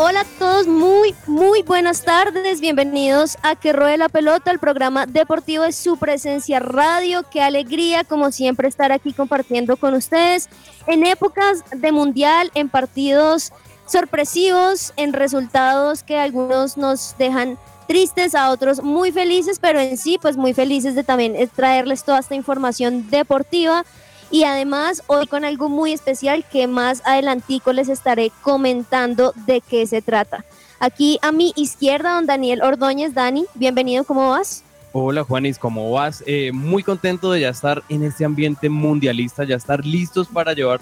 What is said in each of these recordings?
Hola a todos, muy, muy buenas tardes. Bienvenidos a Que Ruede la Pelota, el programa deportivo de su presencia radio. Qué alegría, como siempre, estar aquí compartiendo con ustedes en épocas de mundial, en partidos sorpresivos, en resultados que algunos nos dejan tristes, a otros muy felices, pero en sí, pues muy felices de también eh, traerles toda esta información deportiva y además hoy con algo muy especial que más adelantico les estaré comentando de qué se trata. Aquí a mi izquierda, don Daniel Ordóñez. Dani, bienvenido, ¿cómo vas? Hola Juanis, ¿cómo vas? Eh, muy contento de ya estar en este ambiente mundialista, ya estar listos para llevar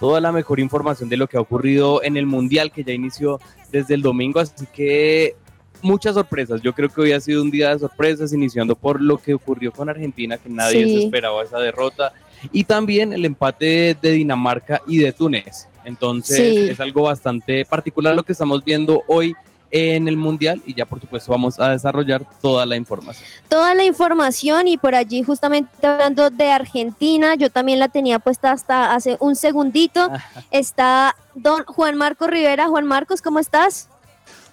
toda la mejor información de lo que ha ocurrido en el mundial que ya inició desde el domingo, así que muchas sorpresas. Yo creo que hoy ha sido un día de sorpresas, iniciando por lo que ocurrió con Argentina, que nadie Sí. se esperaba esa derrota, y también el empate de Dinamarca y de Túnez. Entonces Sí. es algo bastante particular lo que estamos viendo hoy en el mundial y ya por supuesto vamos a desarrollar toda la información. Toda la información y por allí justamente hablando de Argentina, yo también la tenía puesta hasta hace un segundito. Está don Juan Marcos Rivera. Juan Marcos, ¿cómo estás?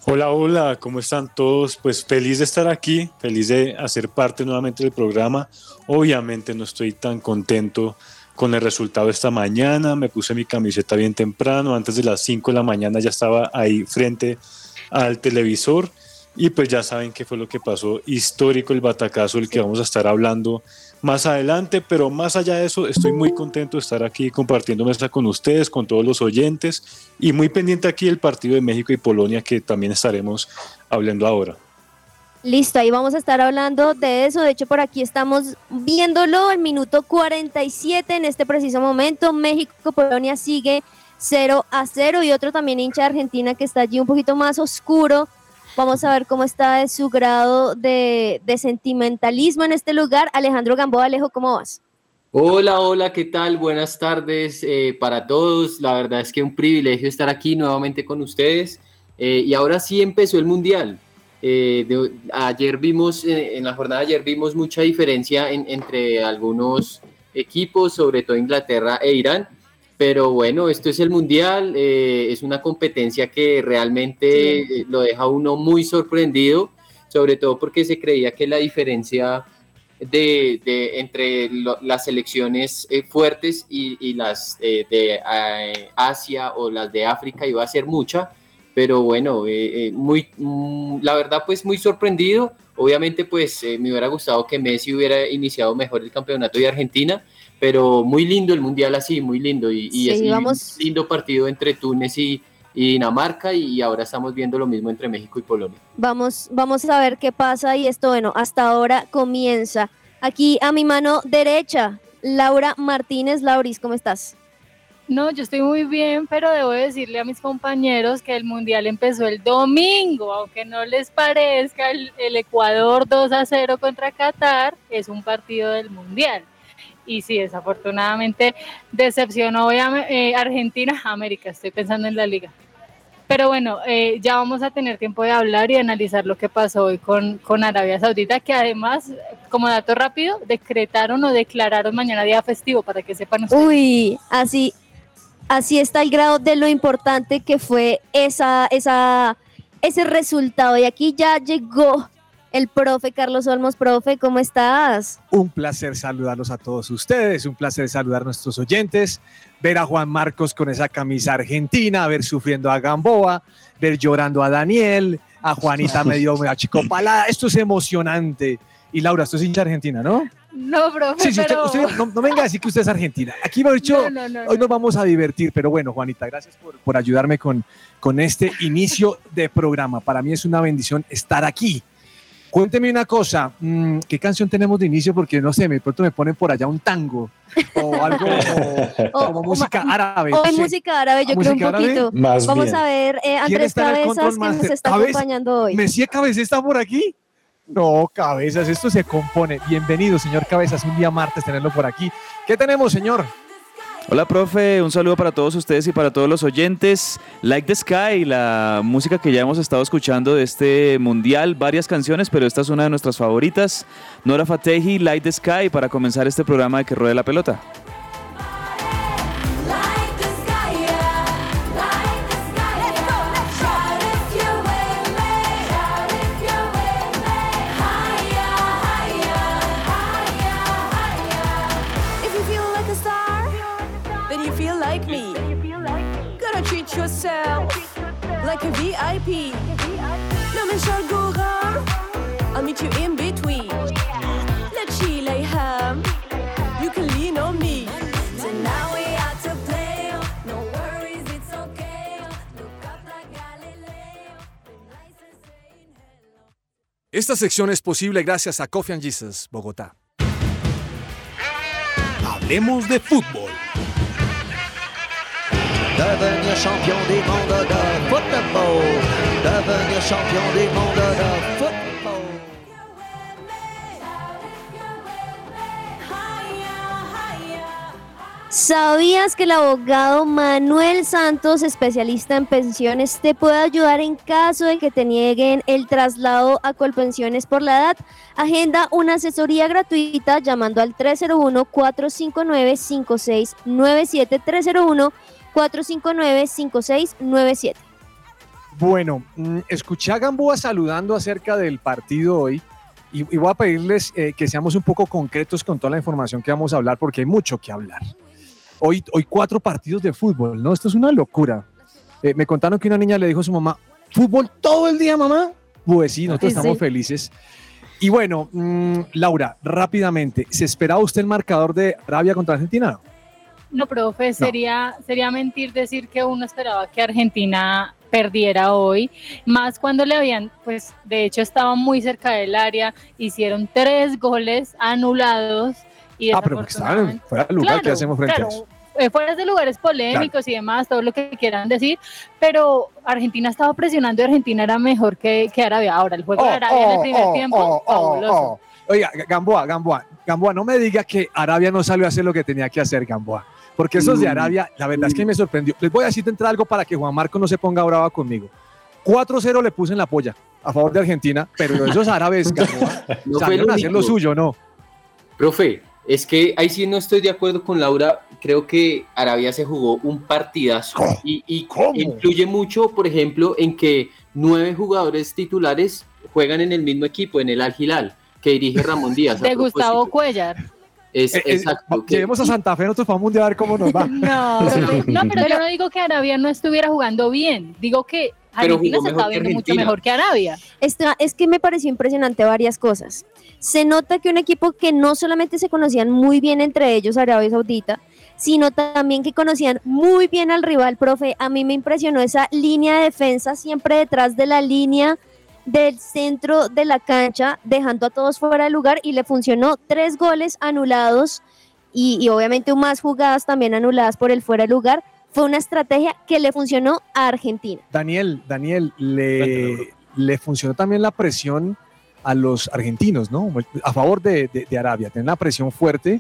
Hola, hola, ¿cómo están todos? Pues feliz de estar aquí, feliz de hacer parte nuevamente del programa. Obviamente no estoy tan contento con el resultado esta mañana, me puse mi camiseta bien temprano, antes de las 5 de la mañana ya estaba ahí frente al televisor y pues ya saben qué fue lo que pasó, histórico el batacazo del que vamos a estar hablando más adelante, pero más allá de eso estoy muy contento de estar aquí compartiendo mesa con ustedes, con todos los oyentes y muy pendiente aquí del partido de México y Polonia que también estaremos hablando ahora. Listo, ahí vamos a estar hablando de eso. De hecho, por aquí estamos viéndolo el minuto 47 en este preciso momento. México-Polonia sigue 0 a 0 y otro también hincha de Argentina que está allí un poquito más oscuro. Vamos a ver cómo está su grado de, sentimentalismo en este lugar. Alejandro Gamboa, Alejo, ¿cómo vas? Hola, hola, ¿qué tal? Buenas tardes eh, para todos. La verdad es que un privilegio estar aquí nuevamente con ustedes. Eh, y ahora sí empezó el Mundial. Eh, ayer vimos, en la jornada de ayer vimos mucha diferencia en- entre algunos equipos, sobre todo Inglaterra e Irán. Pero bueno, esto es el Mundial, eh, es una competencia que realmente eh, lo deja a uno muy sorprendido, sobre todo porque se creía que la diferencia de, de- entre lo- las selecciones eh, fuertes y, y las eh, de eh, Asia o las de África iba a ser mucha, pero bueno, eh, eh, muy, mm, la verdad pues muy sorprendido. Obviamente pues me hubiera gustado que Messi hubiera iniciado mejor el campeonato de Argentina, pero muy lindo el mundial así, muy lindo y, y Sí, es un lindo partido entre Túnez y, y Dinamarca y ahora estamos viendo lo mismo entre México y Polonia. Vamos, vamos a ver qué pasa y esto, bueno, hasta ahora comienza. Aquí a mi mano derecha, Laura Martínez. Lauris, ¿cómo estás? No, yo estoy muy bien, pero debo decirle a mis compañeros que el Mundial empezó el domingo, aunque no les parezca, el, el Ecuador 2 a 0 contra Qatar es un partido del Mundial. Y sí, desafortunadamente decepcionó hoy eh, Argentina, América, estoy pensando en la liga. Pero bueno, eh, ya vamos a tener tiempo de hablar y analizar lo que pasó hoy con, con Arabia Saudita, que además, como dato rápido, decretaron o declararon mañana día festivo, para que sepan ustedes. Uy, así, así está el grado de lo importante que fue esa, esa, ese resultado. Y aquí ya llegó el profe Carlos Olmos. Profe, ¿cómo estás? Un placer saludarlos a todos ustedes, un placer saludar a nuestros oyentes, ver a Juan Marcos con esa camisa argentina, ver sufriendo a Gamboa, ver llorando a Daniel, a Juanita medio medio achicopalada. Esto es emocionante. Y Laura, esto es hincha argentina, ¿no? No, profe, Sí, sí, usted, pero... usted no, no venga a decir que usted es argentina. Aquí, me dicho, No, no, no, hoy no. nos vamos a divertir, pero bueno, Juanita, gracias por, por ayudarme con, con este inicio de programa. Para mí es una bendición estar aquí. Cuénteme una cosa, mm, ¿qué canción tenemos de inicio? Porque no sé, de pronto me ponen por allá un tango o algo O- como o música árabe. O en Sí. música árabe, yo creo ¿Música un poquito. Más Vamos bien. a ver, eh, Andrés Cabezas, que nos está acompañando hoy. ¿Mesía Cabeza está por aquí? No, Cabezas, esto se compone. Bienvenido, señor Cabezas, un día martes tenerlo por aquí. ¿Qué tenemos, señor? Hola, profe. Un saludo para todos ustedes y para todos los oyentes. Like the Sky, la música que ya hemos estado escuchando de este mundial, varias canciones, pero esta es una de nuestras favoritas. Nora Fatehi, Like the Sky, para comenzar este programa de Que Ruede la Pelota. Like a VIP. No Michel Gorin, I'll meet you in between. Let's chill, ham. You can lean on me. So now we out to play. No worries, it's okay. Look up like Galileo. The lights are saying hello. Esta sección es posible gracias a Coffee and Jesus, Bogotá. Hablemos de fútbol. Devenir champion du monde de football. Devenir champion du monde de football. ¿Sabías que el abogado Manuel Santos, especialista en pensiones, te puede ayudar en caso de que te nieguen el traslado a Colpensiones por la edad? Agenda una asesoría gratuita llamando al 301-459-5697. 301-459-5697. Bueno, mm, escuché a Gamboa saludando acerca del partido hoy y, y voy a pedirles eh, que seamos un poco concretos con toda la información que vamos a hablar porque hay mucho que hablar. Hoy, hoy cuatro partidos de fútbol, ¿no? Esto es una locura. Eh, me contaron que una niña le dijo a su mamá, ¿fútbol todo el día, mamá? Pues sí, nosotros Sí, estamos sí. felices. Y bueno, mm, Laura, rápidamente, ¿se esperaba usted el marcador de Arabia contra Argentina? No, profe, sería, sería mentir decir que uno esperaba que Argentina perdiera hoy, más cuando le habían, pues de hecho estaba muy cerca del área, hicieron tres goles anulados y Ah, pero porque estaban fuera de lugar, ¿qué Claro, hacemos frente a eso? eh, fuera de lugares polémicos y demás, todo lo que quieran decir, pero Argentina estaba presionando y Argentina era mejor que, que Arabia. Ahora, el juego de Arabia en el primer tiempo, oh, oh, fabuloso. oh. Oiga, Gamboa, Gamboa, Gamboa, no me diga que Arabia no salió a hacer lo que tenía que hacer, Gamboa. Porque esos de Mm. Arabia, la verdad es que me sorprendió. Les voy a decir de entrada algo para que Juan Marco no se ponga brava conmigo. 4-0 le puse en la polla a favor de Argentina, pero esos árabes, No salieron a hacer lo suyo, ¿no? Profe, es que ahí sí no estoy de acuerdo con Laura. Creo que Arabia se jugó un partidazo y, y influye mucho, por ejemplo, en que nueve jugadores titulares juegan en el mismo equipo, en el Al Hilal, que dirige Ramón Díaz. De Gustavo. Cuellar. Es, Eh, eh, exacto. que- Llevemos a Santa Fe nosotros para un mundial a ver cómo nos va. No, no, pero yo no digo que Arabia no estuviera jugando bien. Digo que Pero Argentina jugó se que viendo mucho mejor que Arabia. Esta- es que me pareció impresionante varias cosas. Se nota que un equipo que no solamente se conocían muy bien entre ellos, Arabia Saudita, sino también que conocían muy bien al rival, profe. A mí me impresionó esa línea de defensa siempre detrás de la línea del centro de la cancha, dejando a todos fuera de lugar y le funcionó tres goles anulados y, y obviamente más jugadas también anuladas por el fuera de lugar. Fue una estrategia que le funcionó a Argentina. Daniel, Daniel, le, le funcionó también la presión a los argentinos, ¿no? A favor de, de- de Arabia, tener una presión fuerte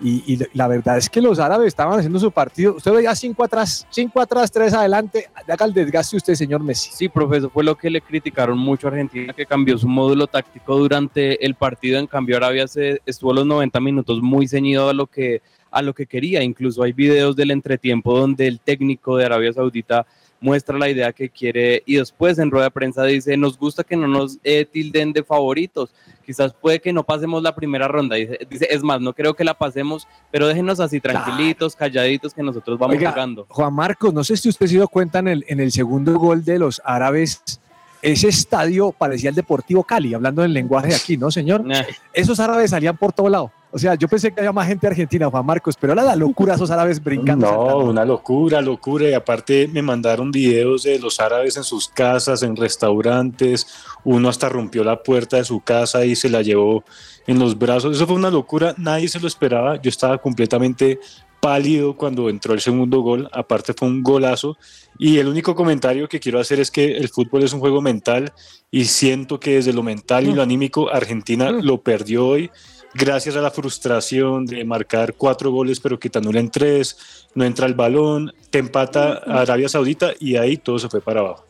y, la verdad es que los árabes estaban haciendo su partido. Usted veía cinco atrás, cinco atrás, tres adelante. Haga el desgaste usted, señor Messi. Sí, profe, eso fue lo que le criticaron mucho a Argentina, que cambió su módulo táctico durante el partido. En cambio, Arabia se estuvo los 90 minutos muy ceñido a lo que a lo que quería. Incluso hay videos del entretiempo donde el técnico de Arabia Saudita muestra la idea que quiere y después en rueda de prensa dice, nos gusta que no nos eh, tilden de favoritos, quizás puede que no pasemos la primera ronda, dice, dice, es más, no creo que la pasemos, pero déjenos así tranquilitos, calladitos, que nosotros vamos Oiga, jugando. Juan Marcos, no sé si usted se dio cuenta en el, en el segundo gol de los árabes. Ese estadio parecía el Deportivo Cali, hablando del lenguaje de aquí, ¿no, señor? Esos árabes salían por todo lado. O sea, yo pensé que había más gente argentina, Juan Marcos, pero era la locura esos árabes brincando. No, saltando. una locura, locura. Y aparte me mandaron videos de los árabes en sus casas, en restaurantes. Uno hasta rompió la puerta de su casa y se la llevó en los brazos. Eso fue una locura, nadie se lo esperaba. Yo estaba completamente pálido cuando entró el segundo gol. Aparte fue un golazo. Y el único comentario que quiero hacer es que el fútbol es un juego mental y siento que desde lo mental y lo anímico Argentina lo perdió hoy gracias a la frustración de marcar cuatro goles pero que te anulen tres, no entra el balón, te empata Arabia Saudita y ahí todo se fue para abajo.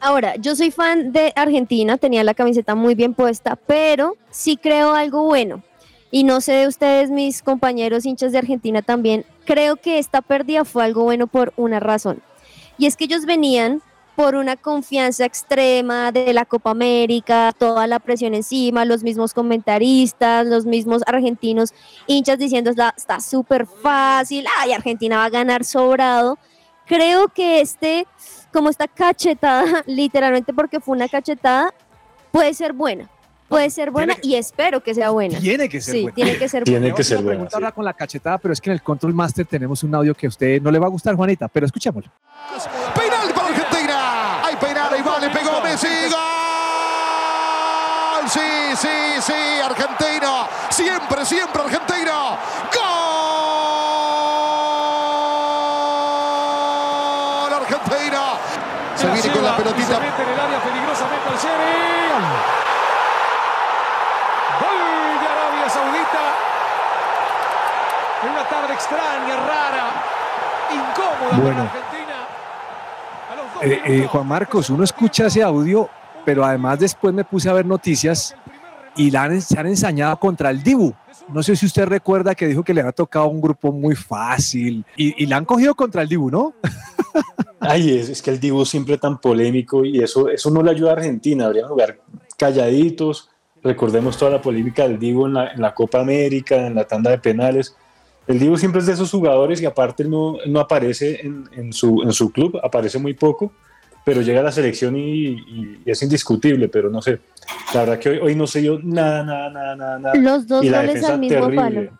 Ahora, yo soy fan de Argentina, tenía la camiseta muy bien puesta, pero sí creo algo bueno. Y no sé de ustedes, mis compañeros hinchas de Argentina también, creo que esta pérdida fue algo bueno por una razón. Y es que ellos venían por una confianza extrema de la Copa América, toda la presión encima, los mismos comentaristas, los mismos argentinos hinchas diciendo "Está- está súper fácil, ay, Argentina va a ganar sobrado. Creo que este, como esta cachetada, literalmente porque fue una cachetada, puede ser buena. Puede ser buena y espero que sea buena. Tiene que ser Sí, buena. tiene que ser Tiene buena. que ser buena, pregunta sí. con la cachetada, pero es que en el Control Master tenemos un audio que a usted no le va a gustar, Juanita, pero escuchémoslo. Penal para Argentina. Hay le pegó Messi. ¡Gol! Sí, sí, sí, Argentina. Siempre, siempre Argentina. ¡Gol! Argentina. Se viene con la pelotita. en el área peligrosamente al Sheriff. Gol de Arabia Saudita. En una tarde extraña, rara, incómoda Bueno. para Argentina. A los dos Eh, eh. Juan Marcos, uno escucha ese audio, pero además después me puse a ver noticias y la han, se han ensañado contra el Dibu. No sé si usted recuerda que dijo que le había tocado un grupo muy fácil y, y la han cogido contra el Dibu, ¿no? Ay, es, que el Divo siempre tan polémico y eso, eso no le ayuda a Argentina. Habrían jugar calladitos. Recordemos toda la polémica del Divo en la, en la Copa América, en la tanda de penales. El Divo siempre es de esos jugadores y aparte no, no aparece en, en su, en su club, aparece muy poco, pero llega a la selección y, y es indiscutible, pero no sé. La verdad que hoy, hoy no sé yo nada, nada, nada, nada. Los dos y la goles al mismo terrible. palo.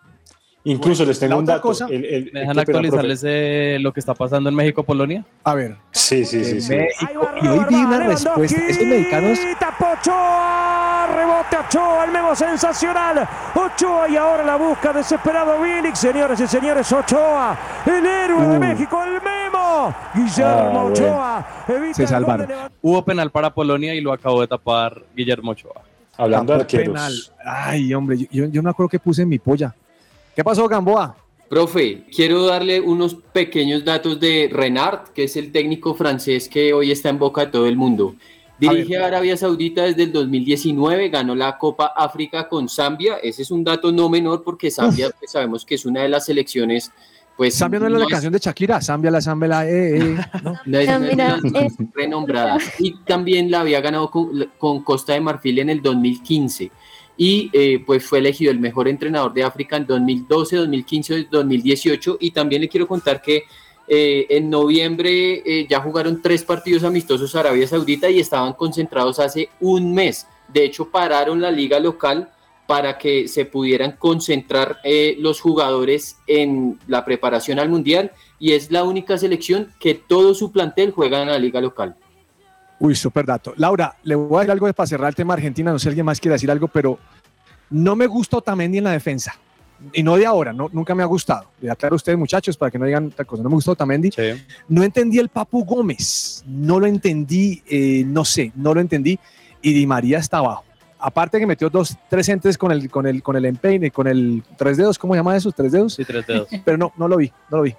Incluso les tengo un dato. cosa- el- el- ¿Me dejan actualizarles eh, lo que está pasando en México-Polonia? A ver, Sí, sí, sí. sí. México, y hoy vi una respuesta. Esos mexicanos Tapó Ochoa, rebote Ochoa, el memo sensacional. Ochoa y ahora la busca desesperado Bilic. Señores y señores, Ochoa, el héroe de Uh. México, el memo. Guillermo Ah, bueno. Ochoa evita Se salvaron. de. Hubo penal para Polonia y lo acabó de tapar Guillermo Ochoa. Hablando de arqueros. penal. Ay, hombre, yo, yo, yo no acuerdo que puse en mi polla. ¿Qué pasó, Gamboa? Profe, quiero darle unos pequeños datos de Renard, que es el técnico francés que hoy está en boca de todo el mundo. Dirige a, Arabia Saudita desde el 2019, ganó la Copa África con Zambia. Ese es un dato no menor porque Zambia pues, sabemos que es una de las selecciones. Pues, Zambia no es la canción de Shakira, Zambia la Zambia la eh, eh. ¿no? no es una es- renombradas. Y también la había ganado con, con Costa de Marfil en el 2015. Y eh, pues fue elegido el mejor entrenador de África en 2012, 2015 y 2018. Y también le quiero contar que eh, en noviembre eh, ya jugaron tres partidos amistosos Arabia Saudita y estaban concentrados hace un mes. De hecho, pararon la liga local para que se pudieran concentrar eh, los jugadores en la preparación al Mundial y es la única selección que todo su plantel juega en la liga local. Uy, súper dato. Laura, le voy a decir algo para cerrar el tema Argentina. No sé si alguien más quiere decir algo, pero no me gusta Otamendi en la defensa. Y no de ahora, no, nunca me ha gustado. Le aclaro a ustedes, muchachos, para que no digan tal cosa. No me gustó Otamendi. No entendí el Papu Gómez. No lo entendí, eh, no sé, no lo entendí. Y Di María está abajo. Aparte que metió dos, tres entes con el, con el, con el empeine, con el tres dedos, ¿cómo se llama eso? ¿Tres dedos? Sí, tres dedos. Pero no, no lo vi, no lo vi.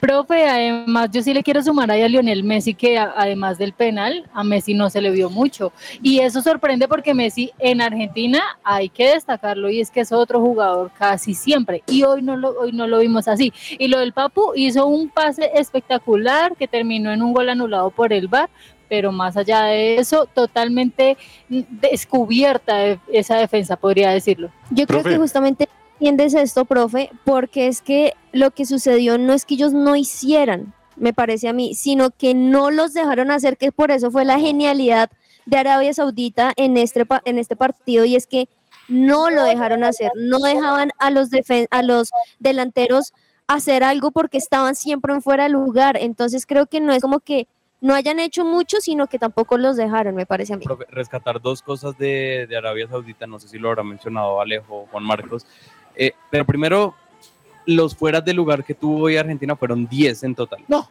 Profe, además yo sí le quiero sumar ahí a Lionel Messi que a- además del penal, a Messi no se le vio mucho. Y eso sorprende porque Messi en Argentina hay que destacarlo y es que es otro jugador casi siempre. Y hoy no lo, hoy no lo vimos así. Y lo del Papu hizo un pase espectacular que terminó en un gol anulado por el VAR. Pero más allá de eso, totalmente descubierta de- esa defensa, podría decirlo. Yo creo Profe. que justamente entiendes esto, profe, porque es que lo que sucedió no es que ellos no hicieran, me parece a mí, sino que no los dejaron hacer, que por eso fue la genialidad de Arabia Saudita en este, en este partido, y es que no lo dejaron hacer, no dejaban a los, defen- a los delanteros hacer algo porque estaban siempre en fuera de lugar. Entonces creo que no es como que no hayan hecho mucho, sino que tampoco los dejaron, me parece a mí. Rescatar dos cosas de, de Arabia Saudita, no sé si lo habrá mencionado Alejo o Juan Marcos, Eh, pero primero, los fueras de lugar que tuvo hoy Argentina fueron 10 en total. No.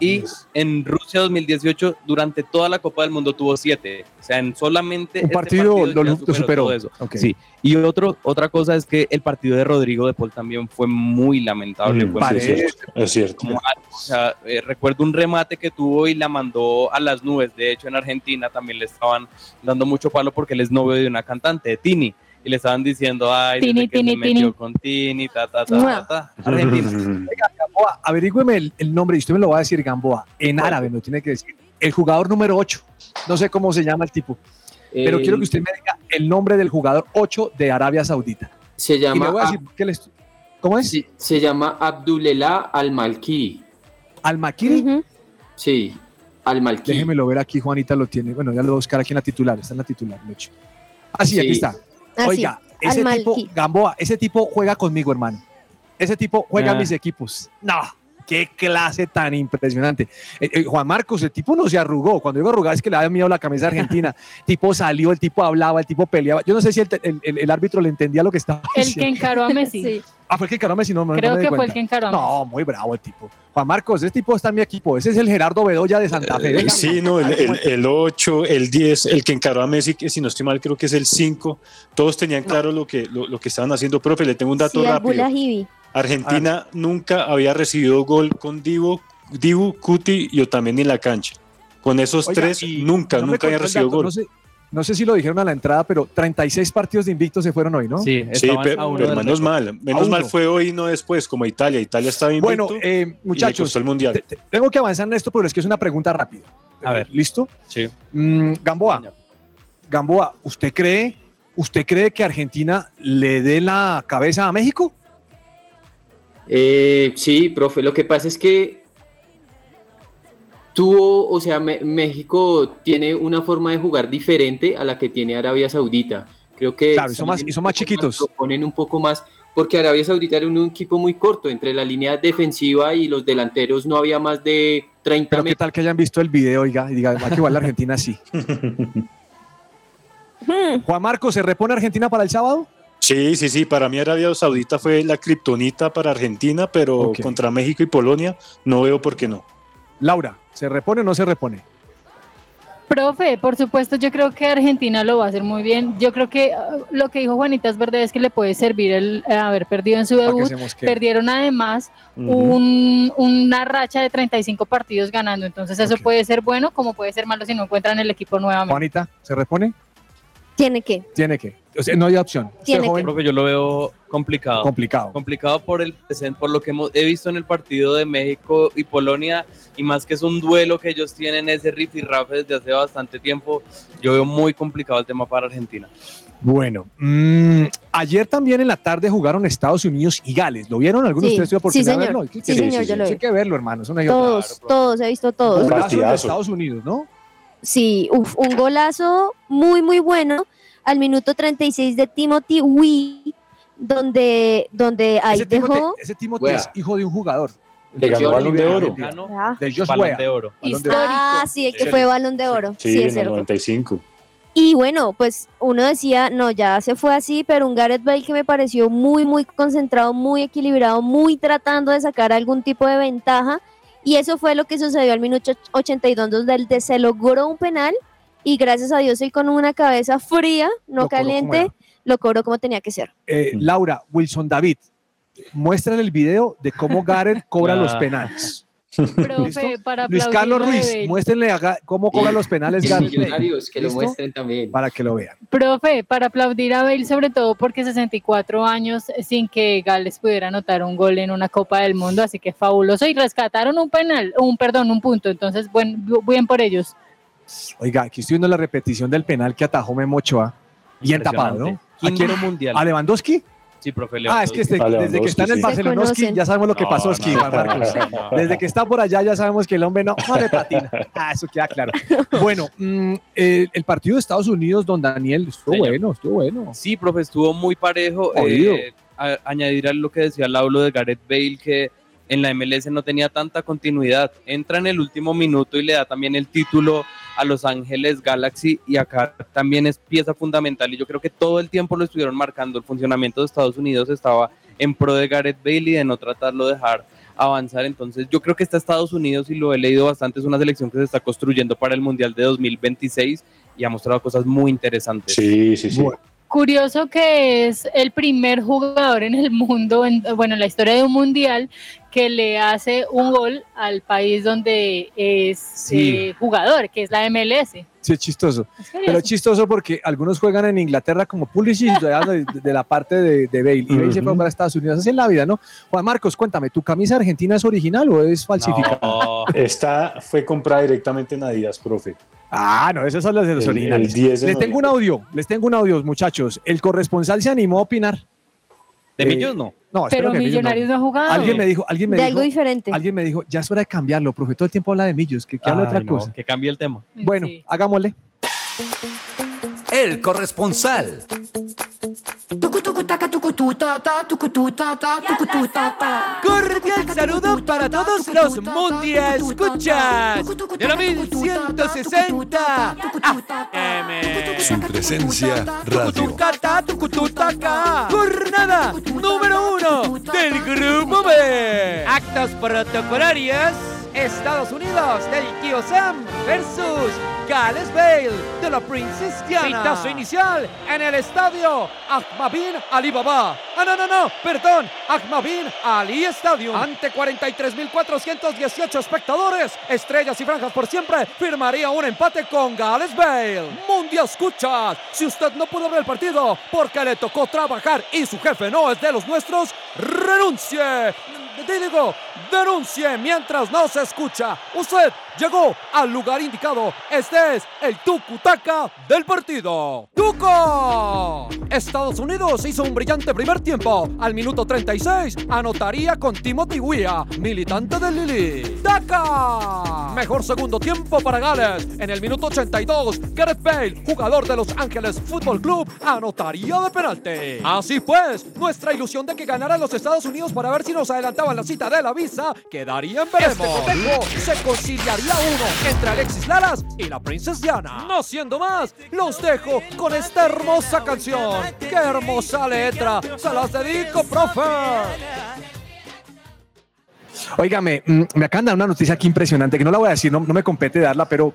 Y en Rusia 2018, durante toda la Copa del Mundo tuvo 7. O sea, en solamente Un este partido lo- superó. todo eso. Sí. Y otro, otra cosa es que el partido de Rodrigo de Paul también fue muy lamentable. Mm, fue sí, muy- es cierto, es cierto. como, o sea, eh, recuerdo un remate que tuvo y la mandó a las nubes. De hecho, en Argentina también le estaban dando mucho palo porque él es novio de una cantante, de Tini. Y le estaban diciendo, ay, Tini, desde que Tini, se metió Tini. con Tini, ta, ta, ta, ta, ta. Argentina. Oiga, Gamboa, averígüeme el, el nombre y usted me lo va a decir, Gamboa. En árabe me lo tiene que decir. El jugador número 8. No sé cómo se llama el tipo. Pero quiero que usted me diga el nombre del jugador 8 de Arabia Saudita. Se Y le llama, voy a decir les- ¿Cómo es? se, se llama Abdulelah Al-Malki. Ujú. Sí, Al-Malki. Déjemelo ver aquí, Juanita lo tiene. Bueno, ya lo voy a buscar aquí en la titular. Está en la titular, de hecho. Ah, sí, Sí. aquí está. Ah, sí, Oiga, ese tipo, Gamboa, ese tipo juega conmigo, hermano. Ese tipo juega Ah. mis equipos. No, qué clase tan impresionante. Eh, eh, Juan Marcos, el tipo no se arrugó. Cuando digo arrugar es que le da miedo la camisa argentina. El tipo salió, el tipo hablaba, el tipo peleaba. Yo no sé si el, el- el- el árbitro le entendía lo que estaba El que diciendo. encaró a Messi. Sí. Ah, fue el que encaró a Messi, no, no, no Creo me que fue el que encaró a Messi. No, muy bravo el tipo. Juan Marcos, ese tipo está en mi equipo. Ese es el Gerardo Bedoya de Santa Fe. Eh. Sí, no, el, el, el 8, el 10, el que encaró a Messi, que si no estoy mal, creo que es el 5. Todos tenían claro lo que, lo, lo que estaban haciendo. Profe, le tengo un dato Sí, rápido. Argentina nunca había recibido gol con Dibu, Dibu Cuti y Otamendi en la cancha. Con esos Oiga, tres, nunca, no nunca había recibido dato, gol. No sé, no sé si lo dijeron a la entrada, pero 36 partidos de invicto se fueron hoy, ¿no? Sí, Sí, pero, a uno pero menos mal, menos mal fue hoy y no después, como Italia. Italia estaba invicto Bueno, eh, y le muchachos, costó el mundial. te- te- tengo que avanzar en esto, pero es que es una pregunta rápida. A ver. ¿Listo? Sí. Mm, Gamboa, Gamboa, ¿usted cree, ¿usted cree que Argentina le dé la cabeza a México? Eh, sí, profe, lo que pasa es que tuvo, o sea, Me- México tiene una forma de jugar diferente a la que tiene Arabia Saudita. Creo que Claro, son más- y son más chiquitos. Proponen un poco más, porque Arabia Saudita era un equipo muy corto, entre la línea defensiva y los delanteros no había más de 30 Pero qué tal que hayan visto el video, oiga, y digan, va que igual la Argentina sí. Juan Marcos, ¿se repone Argentina para el sábado? Sí, sí, sí. Para mí Arabia Saudita fue la kriptonita para Argentina, pero contra México y Polonia no veo por qué no. Laura, ¿se repone o no se repone? Profe, por supuesto, yo creo que Argentina lo va a hacer muy bien. Yo creo que ah, lo que dijo Juanita es verdad, es que le puede servir el eh, haber perdido en su que debut. Perdieron además un- una racha de 35 partidos ganando, entonces eso puede ser bueno como puede ser malo si no encuentran el equipo nuevamente. Juanita, ¿se repone? Tiene que. Tiene que. O sea, no hay opción. Usted, joven, que yo lo veo complicado. complicado. complicado por el presente, por lo que hemos, he visto en el partido de México y Polonia, y más que es un duelo que ellos tienen ese rifirrafe desde hace bastante tiempo, yo veo muy complicado el tema para Argentina. Bueno, mm, ayer también en la tarde jugaron Estados Unidos y Gales. ¿Lo vieron? ¿Alguno de Sí, ustedes tuvo oportunidad sí, de señor. verlo? ¿Qué- Sí, señor, yo lo sí vi. Hay que verlo, hermano. Es una y otra. Todos, todos, he visto todos. Un golazo de. Estados Unidos, ¿no? Sí, uf, un golazo muy, muy bueno al minuto 36 de Timothy Wee, donde, donde ahí ese Timothy, dejó. ese Timothy Wea. es hijo de un jugador. Le ganó balón de oro. Ganó Ah, De Josh balón de oro. Ah, sí, el que fue balón de oro. Sí, Sí, es en el cierto. 95. Y bueno, pues uno decía, no, ya se fue así, pero un Gareth Bale que me pareció muy, muy concentrado, muy equilibrado, muy tratando de sacar algún tipo de ventaja. Y eso fue lo que sucedió al minuto 82, donde se logró un penal y gracias a Dios él con una cabeza fría, no Lo caliente, lo cobró como tenía que ser. Eh, Laura, Wilson David, muestran el video de cómo Gareth cobra Ah. los penales. Profe, ¿Listo? para Luis Carlos Ruiz, muéstrenle a cómo cobra los penales Y Gareth Bale, millonarios que lo ¿Listo? muestren también. para que lo vean. Profe, para aplaudir a Bale sobre todo porque 64 años sin que Gales pudiera anotar un gol en una Copa del Mundo, así que fabuloso y rescataron un penal, un perdón, un punto, entonces buen, bien por ellos. Oiga, aquí estoy viendo la repetición del penal que atajó Memo Ochoa. Bien tapado, ¿no? ¿A quién? mundial. ¿A Lewandowski? Sí, profe Ah, es que este- desde que está en el sí. Conocen. ya sabemos lo que No, pasó, no, Ski, no, no. Desde que está por allá ya sabemos que el hombre no, no le patina. Ah, eso queda claro. Bueno, mm, el, el partido de Estados Unidos, don Daniel, estuvo Señor. bueno, estuvo bueno. Sí, profe, estuvo muy parejo. Eh, a- añadir a lo que decía el hablo de Gareth Bale, que en la MLS no tenía tanta continuidad. Entra en el último minuto y le da también el título a Los Ángeles Galaxy y acá también es pieza fundamental y yo creo que todo el tiempo lo estuvieron marcando. El funcionamiento de Estados Unidos estaba en pro de Gareth Bale y de no tratarlo de dejar avanzar. Entonces yo creo que está Estados Unidos y lo he leído bastante, es una selección que se está construyendo para el Mundial de 2026 y ha mostrado cosas muy interesantes. Sí, sí, sí. Bueno. Curioso que es el primer jugador en el mundo, en- bueno, en la historia de un mundial, que le hace un gol al país donde es Sí. eh, jugador, que es la MLS. Sí, es chistoso. Es Pero es chistoso porque algunos juegan en Inglaterra como Pulisic, de, de la parte de, de Bale, y Bale se fue para Estados Unidos. Así es la vida, ¿no? Juan Marcos, cuéntame, ¿tu camisa argentina es original o es falsificada? No. Esta fue comprada directamente en Adidas, profe. Ah, no, esas son las de los El- originales. el 10 de les tengo un audio, les tengo un audio, muchachos. El corresponsal se animó a opinar. De Eh, Millos no. No, Pero que. Millonarios no ha jugado. Alguien me dijo, alguien me De dijo, algo diferente. alguien me dijo, ya es hora de cambiarlo, profe. Todo el tiempo habla de Millos, que, que habla otra no, cosa. que cambie el tema. Bueno, Sí. hagámosle. El corresponsal. Cordial saludo para todos los mundial escuchas de la 1160 AM. Su presencia radio. Jornada número uno del grupo B. Actos protocolarios. Estados Unidos del Kiosam versus Gales Bale de la Princess Diana. Pitazo inicial en el estadio Ahmabin Ali Baba. Ah, no, no, no, perdón. Ahmabin Ali Stadium. Ante 43.418 espectadores, estrellas y franjas por siempre, firmaría un empate con Gales Bale. Mundial escuchas. Si usted no pudo ver el partido porque le tocó trabajar y su jefe no es de los nuestros, renuncie. Te digo, denuncie mientras no se escucha. Usted llegó al lugar indicado. Este es el Tucutaca del partido. Estados Unidos hizo un brillante primer tiempo. Al minuto 36 anotaría con Timothy Weah, militante del Lili. ¡Taca! Mejor segundo tiempo para Gales. En el minuto 82, Gareth Bale, jugador de Los Ángeles Football Club, anotaría de penalti. Así pues, nuestra ilusión de que ganaran los Estados Unidos para ver si nos adelantaban la cita de la visa quedaría en veremos. Este se conciliaría uno entre Alexis Lalas y la Princess Diana. No siendo más, los dejo con esta hermosa canción. ¡Qué hermosa letra! ¡Se las dedico, profe! Óigame, mm, me acaban de dar una noticia aquí impresionante, que no la voy a decir, no, no me compete darla, pero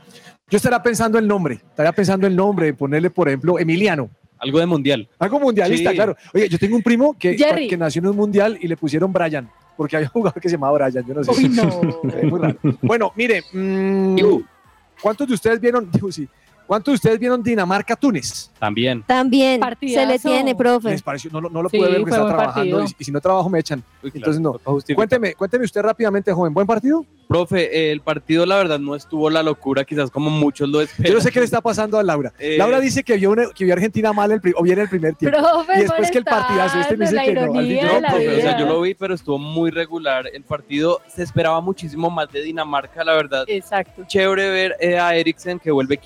yo estaría pensando el nombre, estaría pensando el nombre, ponerle, por ejemplo, Emiliano. Algo de mundial. Algo mundialista, Sí. claro. Oye, yo tengo un primo que, Jerry. que nació en un mundial y le pusieron Brian, porque había un jugador que se llamaba Brian, yo no sé. Uy, no. Es muy raro. Bueno, mire, mm. ¿cuántos de ustedes vieron, digo, sí, ¿cuántos de ustedes vieron Dinamarca-Túnez? También. También Partidazo. se le tiene, profe. ¿Les pareció? No, lo- no lo Sí, pude ver porque estaba trabajando y, y si no trabajo me echan. Uy, claro, Entonces no. Cuénteme, cuénteme usted rápidamente, joven, ¿buen partido? Profe, el partido la verdad no estuvo la locura, quizás como muchos lo esperan. Yo no sé qué le está pasando a Laura. Eh, Laura dice que vio, una- que vio a Argentina mal el, o bien el primer tiempo. Profe, y después que el partidazo, este me dice la que no. al fin- No, profe, o sea, yo lo vi, pero estuvo muy regular. El partido se esperaba muchísimo más de Dinamarca, la verdad. Exacto. Chévere ver eh, a Eriksen que vuelve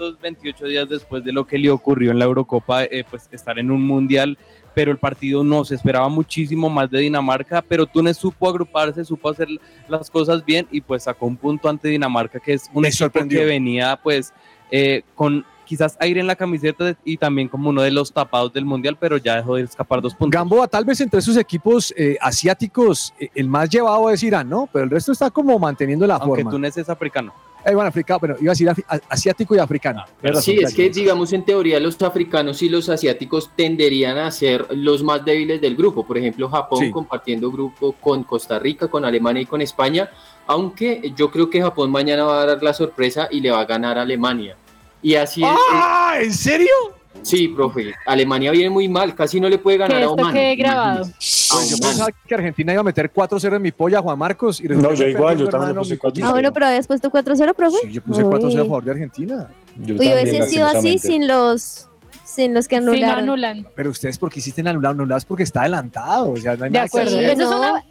528 días después de lo que le ocurrió en la Eurocopa, eh, pues estar en un mundial, pero el partido no, se esperaba muchísimo más de Dinamarca, pero Túnez supo agruparse, supo hacer las cosas bien y pues sacó un punto ante Dinamarca, que es un equipo que venía pues eh, con quizás aire en la camiseta y también como uno de los tapados del mundial, pero ya dejó de escapar dos puntos. Gamboa, tal vez entre esos equipos eh, asiáticos, eh, el más llevado es Irán, ¿no? Pero el resto está como manteniendo la Aunque forma. Túnez es africano. Eh, bueno, africano, bueno, iba a decir asiático y africano. Tienes razón, Sí, es que digamos en teoría los africanos y los asiáticos tenderían a ser los más débiles del grupo. Por ejemplo, Japón Sí. compartiendo grupo con Costa Rica, con Alemania y con España. Aunque yo creo que Japón mañana va a dar la sorpresa y le va a ganar a Alemania. Y así es. ¡Ah! ¿En serio? Sí, profe. Alemania viene muy mal, casi no le puede ganar Que a esto Oman. quede grabado. Pues yo pensaba que Argentina iba a meter 4-0 en mi polla, Juan Marcos. Y No, yo que igual, yo también le puse mi 4-0. pollito. Ah, bueno, pero habías puesto 4-0, profe. Sí, yo puse 4-0 a favor de Argentina. Yo Uy, también, hubiese sido así sin los sin los que no anularon. anulan. Pero ustedes, ¿por qué hiciste anulado? Anulado es porque está adelantado. O sea, no hay De nada que acuerdo. hacer. Eso, es una,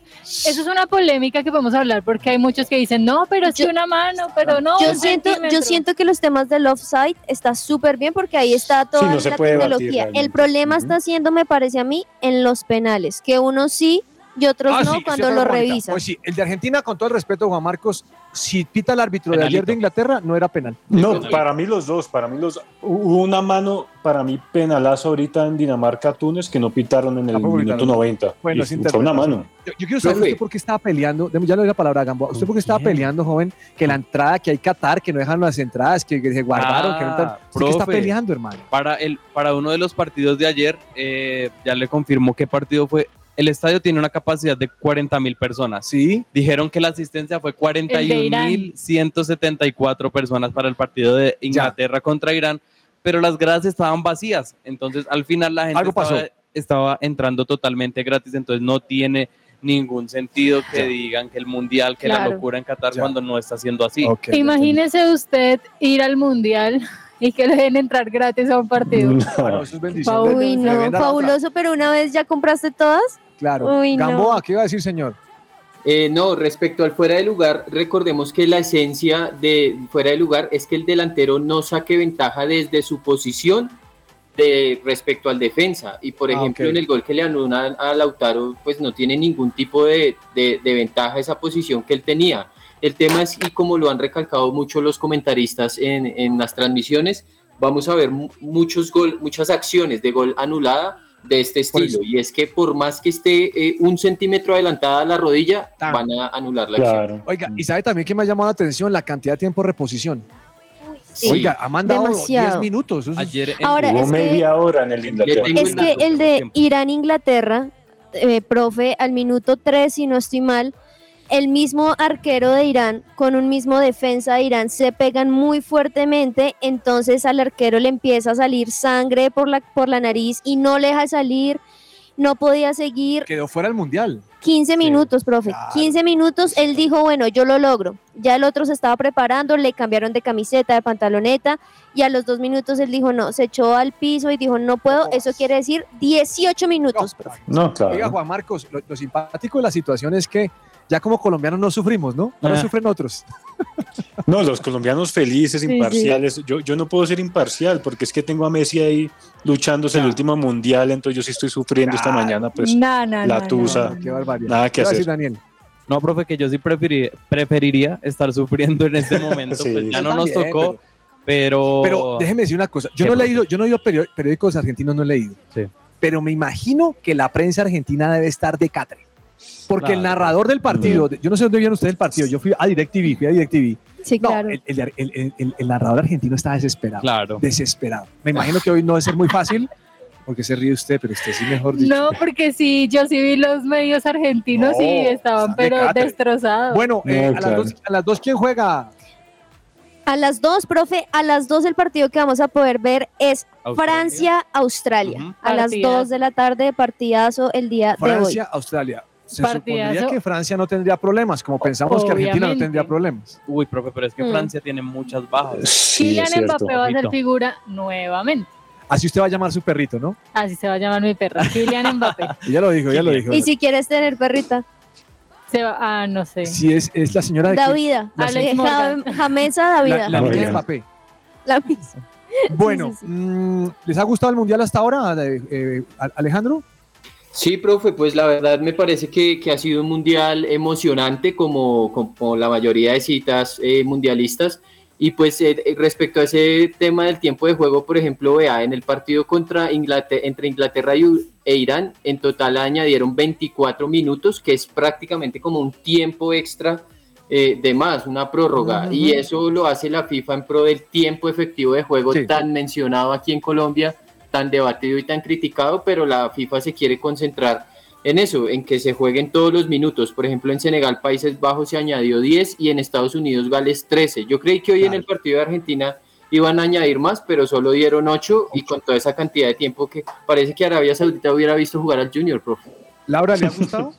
eso es una polémica que podemos hablar porque hay muchos que dicen, no, pero es que una mano, pero no. yo siento, yo centímetro". siento que los temas del offside está súper bien porque ahí está toda no se la debatir tecnología. El problema está siendo, me parece a mí, en los penales, que unos sí y otros Ah, no sí, cuando sí, lo revisan. Pues sí, el de Argentina, con todo el respeto, Juan Marcos, si pita el árbitro de ayer de Inglaterra, no era penal. No, para mí los dos, para mí los hubo una mano, para mí penalazo ahorita en Dinamarca-Túnez que no pitaron en el minuto pitaron. 90. Bueno, Y fue una mano. Yo, yo quiero saber Profe. usted por qué estaba peleando, ya le doy la palabra a Gamboa, usted por qué estaba peleando, joven, que la entrada, que hay Qatar, que no dejan las entradas, que, que se guardaron, que no. Ah, ¿Usted qué está profe. peleando, hermano? Para, el, para uno de los partidos de ayer, eh, ya le confirmó qué partido fue. El estadio tiene una capacidad de 40 mil personas. Sí. Dijeron que la asistencia fue El de Irán. 41.174 personas para el partido de Inglaterra contra Irán, pero las gradas estaban vacías. Entonces, al final la gente Algo pasó. estaba, estaba entrando totalmente gratis, entonces no tiene ningún sentido que digan que el mundial, que la locura en Qatar Ya. cuando no está siendo así. Imagínese usted ir al mundial y que le den entrar gratis a un partido. Bueno, eso es bendición. Uy, no, fabuloso, pero una vez ya compraste todas. Claro. Uy, no. Gamboa, ¿qué iba a decir, señor? Eh, no, respecto al fuera de lugar, recordemos que la esencia de fuera de lugar es que el delantero no saque ventaja desde su posición de respecto al defensa. Y por Ah, ejemplo, ok. en el gol que le anulan a Lautaro, pues no tiene ningún tipo de, de- de ventaja esa posición que él tenía. El tema es, y como lo han recalcado mucho los comentaristas en, en las transmisiones, vamos a ver mu- muchos gol, muchas acciones de gol anulada de este estilo. Y es que por más que esté eh, un centímetro adelantada la rodilla, van a anular la acción. Oiga, y sabe también que me ha llamado la atención la cantidad de tiempo de reposición. Sí. Oiga, ha mandado Demasiado. 10 minutos. eso es- Ayer Ahora, Hubo es que- media hora en el de Inglaterra. Es que el de Irán-Inglaterra, eh, profe, al minuto 3, si no estoy mal, el mismo arquero de Irán con un mismo defensa de Irán se pegan muy fuertemente, entonces al arquero le empieza a salir sangre por la, por la nariz y no le deja salir, no podía seguir. Quedó fuera del mundial. 15 minutos, profe. 15 minutos, él dijo, bueno, yo lo logro. Ya el otro se estaba preparando, le cambiaron de camiseta, de pantaloneta, y a los dos minutos él dijo, no, se echó al piso y dijo, no puedo. Eso quiere decir 18 minutos, profe. No, claro. Oiga, Juan Marcos, lo, lo simpático de la situación es que ya como colombianos no sufrimos, ¿no? Ahora Ah. sufren otros. No, los colombianos felices, Sí, imparciales. Yo, yo no puedo ser imparcial porque es que tengo a Messi ahí luchándose el último mundial, entonces yo sí estoy sufriendo esta mañana, pues No, no, la no, tusa. Qué barbaridad. Nada que ¿Qué va a hacer. decir Daniel? No, profe, que yo sí preferi- preferiría estar sufriendo en este momento. Sí. pues ya no nos tocó, pero... Pero déjeme decir una cosa, yo ¿Qué, no he leído, yo no he leído perió- periódicos argentinos, no he leído. Sí. Pero me imagino que la prensa argentina debe estar de catre. Porque el narrador del partido, yo no sé dónde vieron ustedes el partido, yo fui a DirecTV, fui a DirecTV. Sí, No, claro. el, el- el- el- el narrador argentino está desesperado. Claro. Desesperado. Me imagino que hoy no debe ser muy fácil, porque se ríe usted, pero usted sí mejor dicho. No, porque sí, yo sí vi los medios argentinos No, y estaban pero catre. destrozados. Bueno, eh, a, las dos, a las dos, ¿quién juega? A las dos, profe, a las dos el partido que vamos a poder ver es Australia. Francia-Australia. A las dos de la tarde, partidazo el día de hoy. Francia, Australia. Se Partidazo. supondría que Francia no tendría problemas, como pensamos que Argentina no tendría problemas. Uy, profe, pero es que Mm. Francia tiene muchas bajas. Sí, Kylian. Mbappé va a ser figura nuevamente. Así usted va a llamar a su perrito, ¿no? Así se va a llamar mi perra, Kylian Mbappé. Ya lo dijo, ya lo dijo. Y si quieres tener perrita, Se va, ah, no sé. Si es, es la señora de Davida. la. Ja- Jamesa Davida. la, bien. Mbappé. La misma. Bueno, sí, sí. mm, ¿les ha gustado el mundial hasta ahora, eh, eh, Alejandro? Sí, profe, pues la verdad me parece que, que ha sido un mundial emocionante como, como la mayoría de citas eh, mundialistas. Y pues eh, eh, respecto a ese tema del tiempo de juego, por ejemplo, vea, en el partido contra Inglaterra, entre Inglaterra e Irán, en total añadieron 24 minutos, que es prácticamente como un tiempo extra eh, de más, una prórroga. Y eso lo hace la FIFA en pro del tiempo efectivo de juego Sí. tan mencionado aquí en Colombia, tan debatido y tan criticado, pero la FIFA se quiere concentrar en eso, en que se jueguen todos los minutos. Por ejemplo, en Senegal, Países Bajos se añadió 10 y en Estados Unidos, Gales 13. Yo creí que hoy en Claro. el partido de Argentina iban a añadir más, pero solo dieron 8 y con toda esa cantidad de tiempo que parece que Arabia Saudita hubiera visto jugar al Junior, profe. Laura, ¿le ha gustado?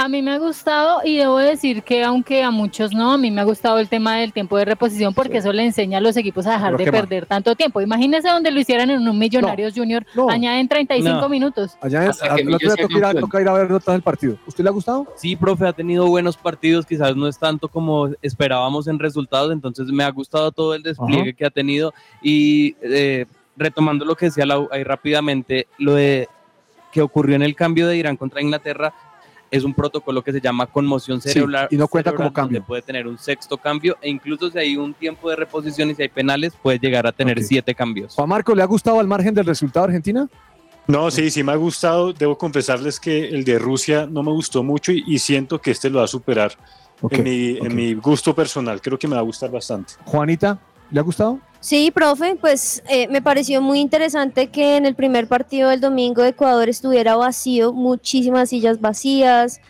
A mí me ha gustado y debo decir que aunque a muchos no, a mí me ha gustado el tema del tiempo de reposición porque eso le enseña a los equipos a dejar Pero de perder tanto tiempo. Imagínense donde lo hicieran en un Millonarios Junior, no. añaden 35 No. minutos. Allá que sea toca ir, a, toca ir a ver notas del partido. ¿Usted le ha gustado? Sí, profe, ha tenido buenos partidos, quizás no es tanto como esperábamos en resultados, entonces me ha gustado todo el despliegue Ajá. que ha tenido y eh, retomando lo que decía Lau ahí rápidamente, lo de que ocurrió en el cambio de Irán contra Inglaterra es un protocolo que se llama conmoción Sí, cerebral. y no cuenta como cambio. donde Puede tener un sexto cambio e incluso si hay un tiempo de reposición y si hay penales puede llegar a tener siete cambios. Juan Marco, ¿le ha gustado al margen del resultado de Argentina? No, sí, sí me ha gustado. Debo confesarles que el de Rusia no me gustó mucho y, y siento que este lo va a superar en, mi, en mi gusto personal. Creo que me va a gustar bastante. Juanita, ¿le ha gustado? Sí, profe, pues eh, me pareció muy interesante que en el primer partido del domingo de Ecuador estuviera vacío, muchísimas sillas vacías.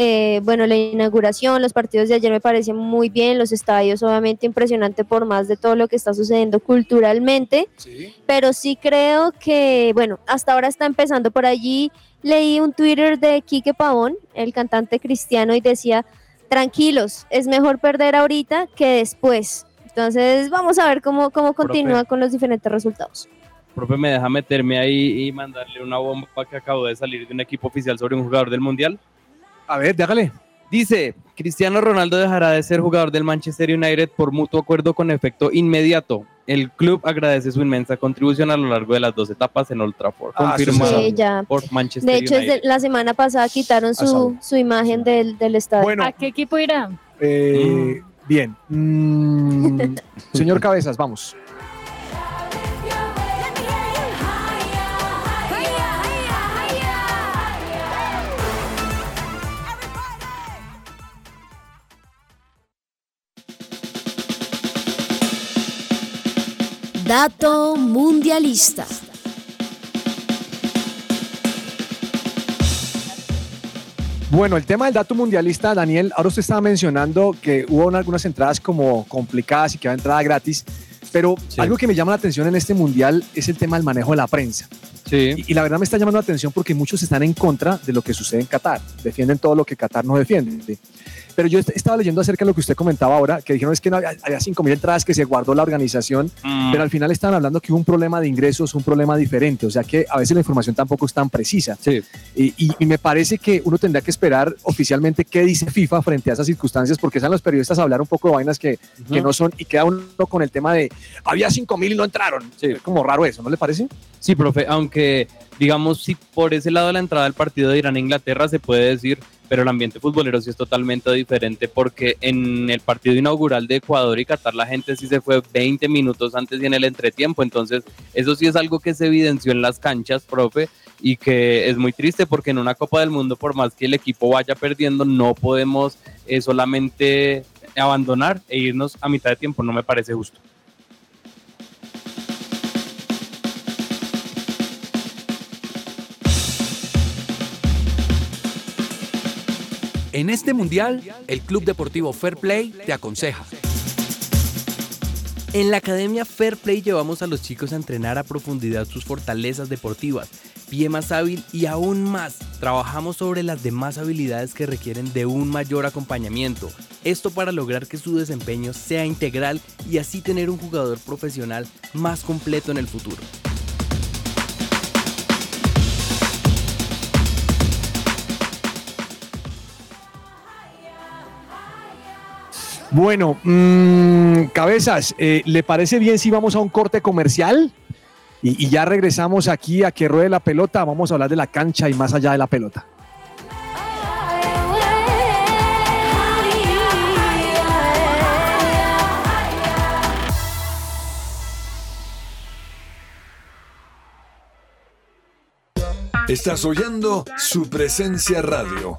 eh, bueno, la inauguración, los partidos de ayer me parecen muy bien, los estadios obviamente impresionante por más de todo lo que está sucediendo culturalmente, pero sí creo que, bueno, hasta ahora está empezando por allí. Leí un Twitter de Quique Pavón, el cantante cristiano, y decía, tranquilos, es mejor perder ahorita que después. Entonces vamos a ver cómo, cómo continúa con los diferentes resultados. Profe, ¿me deja meterme ahí y mandarle una bomba que acabo de salir de un equipo oficial sobre un jugador del Mundial? A ver, déjale. Dice, Cristiano Ronaldo dejará de ser jugador del Manchester United por mutuo acuerdo con efecto inmediato. El club agradece su inmensa contribución a lo largo de las dos etapas en Old Trafford. Ah, confirmado Sí, ya. por Manchester De hecho, United. desde la semana pasada quitaron su, su imagen del, del estadio. Bueno, ¿A qué equipo irá? eh, bien. Mm, señor Cabezas, vamos. Dato mundialista. Bueno, el tema del dato mundialista, Daniel, ahora usted estaba mencionando que hubo una- algunas entradas como complicadas y que había entrada gratis, pero Sí. algo que me llama la atención en este mundial es el tema del manejo de la prensa. Sí. Y, y la verdad me está llamando la atención porque muchos están en contra de lo que sucede en Qatar, defienden todo lo que Qatar no defiende. Pero yo est- estaba leyendo acerca de lo que usted comentaba ahora, que dijeron es que no había, había 5.000 entradas que se guardó la organización, Mm. pero al final estaban hablando que hubo un problema de ingresos, un problema diferente, o sea que a veces la información tampoco es tan precisa. Sí. Y, y- y me parece que uno tendría que esperar oficialmente qué dice FIFA frente a esas circunstancias, porque salen los periodistas a hablar un poco de vainas que, que no son, y queda uno con el tema de había 5.000 y no entraron. Es como raro eso, ¿no le parece? Sí, profe, aunque digamos si por ese lado de la entrada del partido de Irán e Inglaterra se puede decir, pero el ambiente futbolero sí es totalmente diferente porque en el partido inaugural de Ecuador y Qatar la gente sí se fue 20 minutos antes y en el entretiempo, entonces eso sí es algo que se evidenció en las canchas, profe, y que es muy triste porque en una Copa del Mundo por más que el equipo vaya perdiendo no podemos eh, solamente abandonar e irnos a mitad de tiempo, no me parece justo. En este mundial, el Club Deportivo Fair Play te aconseja. En la Academia Fair Play llevamos a los chicos a entrenar a profundidad sus fortalezas deportivas, pie más hábil y aún más. Trabajamos sobre las demás habilidades que requieren de un mayor acompañamiento. Esto para lograr que su desempeño sea integral y así tener un jugador profesional más completo en el futuro. Bueno, mm, cabezas, eh, ¿le parece bien si vamos a un corte comercial? Y, y ya regresamos aquí a que ruede la pelota. Vamos a hablar de la cancha y más allá de la pelota. Estás oyendo su presencia radio.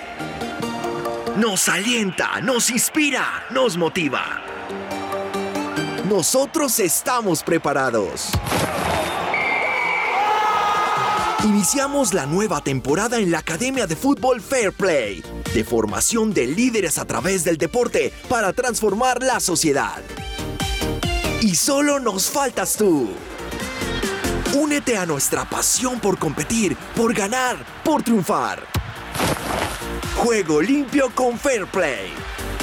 Nos alienta, nos inspira, nos motiva. Nosotros estamos preparados. Iniciamos la nueva temporada en la Academia de Fútbol Fair Play, de formación de líderes a través del deporte para transformar la sociedad. Y solo nos faltas tú. Únete a nuestra pasión por competir, por ganar, por triunfar. Juego limpio con Fair Play.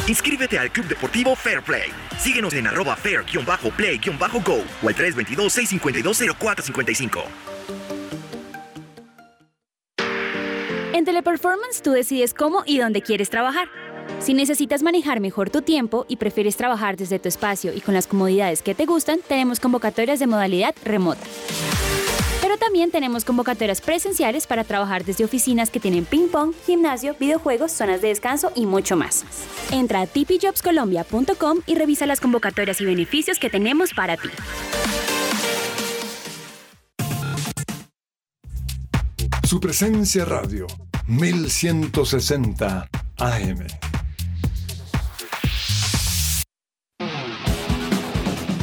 Inscríbete al Club Deportivo Fair Play. Síguenos en arroba fair-play-go o al 322-652-0455. En Teleperformance tú decides cómo y dónde quieres trabajar. Si necesitas manejar mejor tu tiempo y prefieres trabajar desde tu espacio y con las comodidades que te gustan, tenemos convocatorias de modalidad remota. Pero también tenemos convocatorias presenciales para trabajar desde oficinas que tienen ping-pong, gimnasio, videojuegos, zonas de descanso y mucho más. Entra a tipijobscolombia.com y revisa las convocatorias y beneficios que tenemos para ti. Su presencia radio, 1160 AM.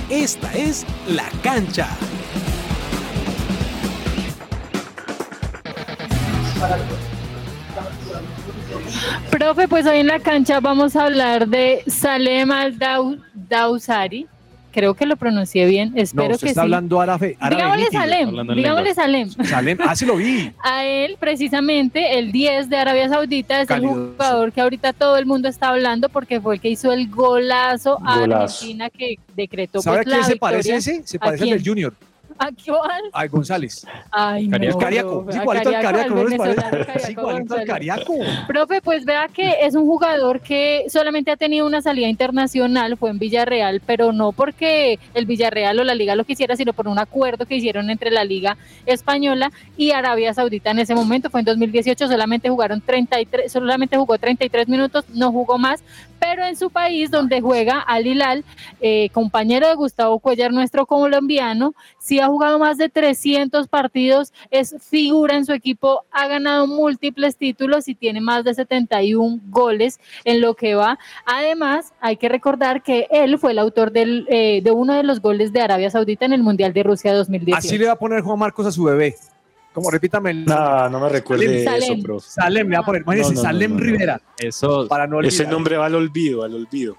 Esta es La Cancha. Profe, pues hoy en la cancha vamos a hablar de Salem al-Dawsari. Creo que lo pronuncié bien, espero No, usted que está sí. hablando árabe. árabe Digámosle nítido. Salem, digámosle Salem. Salem, ah, sí lo vi. A él, precisamente, el 10 de Arabia Saudita es Calidoso. el jugador que ahorita todo el mundo está hablando porque fue el que hizo el golazo a Golazo. Argentina que decretó ¿Sabe a pues, quién la se parece ese? Se ¿A parece al del quién? Junior, ¿A cuál? al González. Ay, no, Cariaco. Es a igualito al Cariaco, ¿no les parece? Es igualito al González. Cariaco. Profe, pues vea que es un jugador que solamente ha tenido una salida internacional, fue en Villarreal, pero no porque el Villarreal o la liga lo quisiera, sino por un acuerdo que hicieron entre la liga española y Arabia Saudita en ese momento, fue en 2018, solamente jugaron 33, solamente jugó 33 minutos, no jugó más, pero en su país donde juega Al Hilal, eh, compañero de Gustavo Cuellar, nuestro colombiano, sí ha jugado más de 300 partidos, es figura en su equipo, ha ganado múltiples títulos y tiene más de 71 goles en lo que va. Además, hay que recordar que él fue el autor eh, de uno de los goles de Arabia Saudita en el Mundial de Rusia 2018. Así le va a poner Juan Marcos a su bebé. Como repítame el No, no me recuerde Salem. eso, profe. Salem, le va a poner. Imagínese, No, no, Salem no, no. Rivera. Eso. Para no olvidar. Ese nombre va al olvido, al olvido.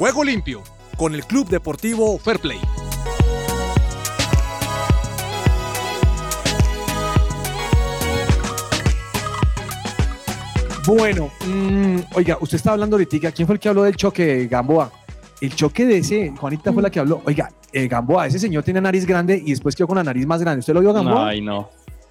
Juego limpio con el Club Deportivo Fair Play. Bueno, mm, oiga, usted está hablando ahorita, ¿quién fue el que habló del choque de Gamboa? El choque de ese, Juanita fue la que habló. Oiga, eh, Gamboa, ese señor tiene nariz grande y después quedó con la nariz más grande. ¿Usted lo vio, Gamboa? Ay, no.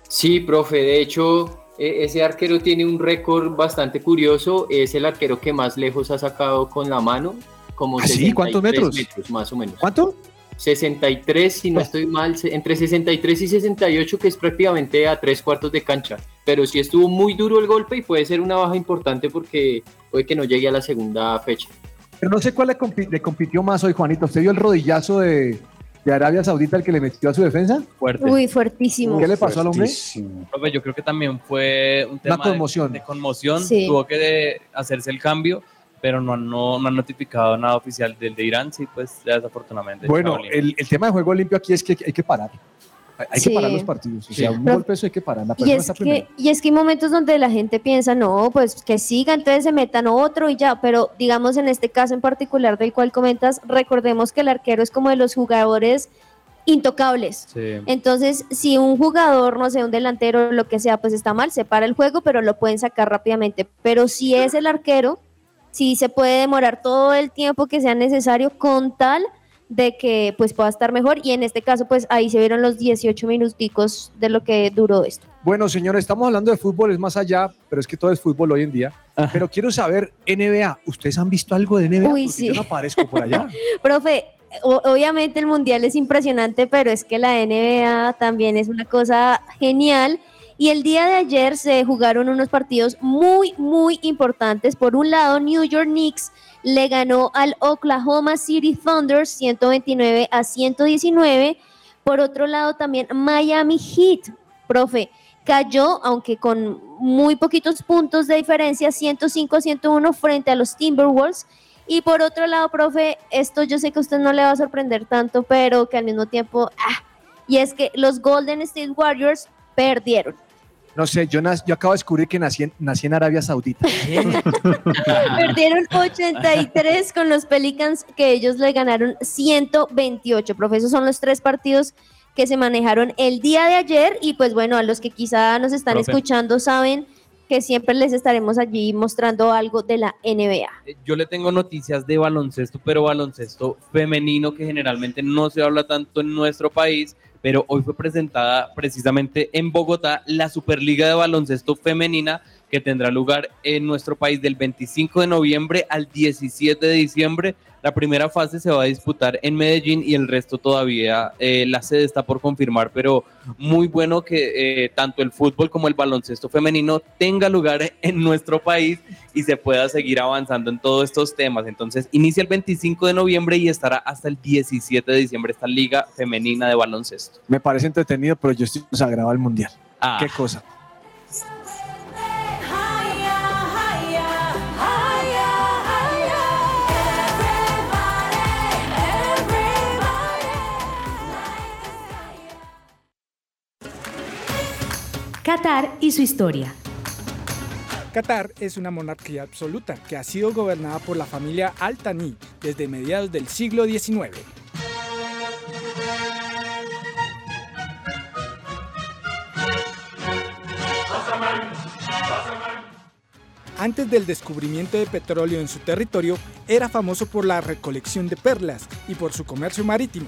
Sí, profe, de hecho, e- ese arquero tiene un récord bastante curioso. Es el arquero que más lejos ha sacado con la mano. Como ¿Ah, sí? ¿Cuántos 63 metros? Más o menos. ¿Cuánto? 63, si no estoy mal, entre 63 y 68, que es prácticamente a tres cuartos de cancha. Pero sí estuvo muy duro el golpe y puede ser una baja importante porque puede que no llegue a la segunda fecha. Pero no sé cuál le, compi- le compitió más hoy, Juanito. ¿Usted vio el rodillazo de, de Arabia Saudita el que le metió a su defensa? Fuerte. Uy, fuertísimo. ¿Qué le pasó al hombre? Profe, yo creo que también fue un tema de- conmoción. De, conmoción. Sí. Tuvo que de- hacerse el cambio. Pero no, han- no, no han notificado nada oficial del de Irán, sí, pues desafortunadamente. Bueno, el, el tema de juego limpio aquí es que hay que parar. Hay Sí. que parar los partidos. O sea, un Pero- golpe eso hay que parar. La Y es, está que, y es que hay momentos donde la gente piensa, no, pues que siga, entonces se metan otro y ya, pero digamos en este caso en particular del cual comentas, recordemos que el arquero es como de los jugadores intocables. Sí. Entonces, si un jugador, no sé, un delantero, lo que sea, pues está mal, se para el juego, pero lo pueden sacar rápidamente. Pero si es el arquero, sí se puede demorar todo el tiempo que sea necesario con tal de que pues pueda estar mejor y en este caso pues ahí se vieron los 18 minuticos de lo que duró esto. Bueno, señores, estamos hablando de fútbol, es más allá, pero es que todo es fútbol hoy en día. Pero quiero saber, NBA, ¿ustedes han visto algo de NBA? Uy, Porque sí. Yo no aparezco por allá. Profe, o- obviamente el mundial es impresionante, pero es que la NBA también es una cosa genial. Y el día de ayer se jugaron unos partidos muy, muy importantes. Por un lado, New York Knicks le ganó al Oklahoma City Thunder 129 a 119. Por otro lado, también Miami Heat, profe, cayó, aunque con muy poquitos puntos de diferencia, 105-101 frente a los Timberwolves. Y por otro lado, profe, esto yo sé que a usted no le va a sorprender tanto, pero que al mismo tiempo, ah, y es que los Golden State Warriors perdieron. No sé, yo, nas- yo acabo de descubrir que nací en, nací en Arabia Saudita. Perdieron 83 con los Pelicans, que ellos le ganaron 128. Profe, esos son los tres partidos que se manejaron el día de ayer. Y pues bueno, a los que quizá nos están Profe. escuchando saben que siempre les estaremos allí mostrando algo de la NBA. Yo le tengo noticias de baloncesto, pero baloncesto femenino que generalmente no se habla tanto en nuestro país, pero hoy fue presentada precisamente en Bogotá la Superliga de Baloncesto Femenina que tendrá lugar en nuestro país del 25 de noviembre al 17 de diciembre. La primera fase se va a disputar en Medellín y el resto todavía eh, la sede está por confirmar, pero muy bueno que eh, tanto el fútbol como el baloncesto femenino tenga lugar en nuestro país y se pueda seguir avanzando en todos estos temas. Entonces, inicia el 25 de noviembre y estará hasta el 17 de diciembre esta liga femenina de baloncesto. Me parece entretenido, pero yo estoy consagrado al mundial. Ah. Qué cosa. Qatar y su historia. Qatar es una monarquía absoluta que ha sido gobernada por la familia Al Thani desde mediados del siglo XIX. Antes del descubrimiento de petróleo en su territorio, era famoso por la recolección de perlas y por su comercio marítimo.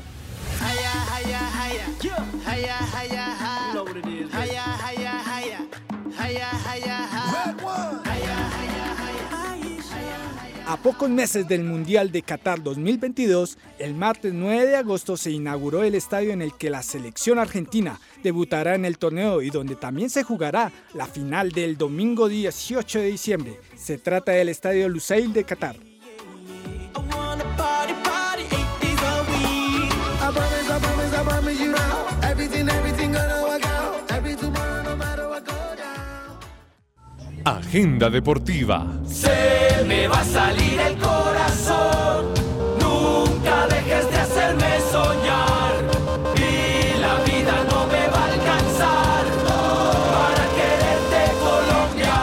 A pocos meses del Mundial de Qatar 2022, el martes 9 de agosto se inauguró el estadio en el que la selección argentina debutará en el torneo y donde también se jugará la final del domingo 18 de diciembre. Se trata del estadio Lusail de Qatar. Agenda deportiva. Se me va a salir el corazón. Nunca dejes de hacerme soñar. Y la vida no me va a alcanzar para quererte Colombia.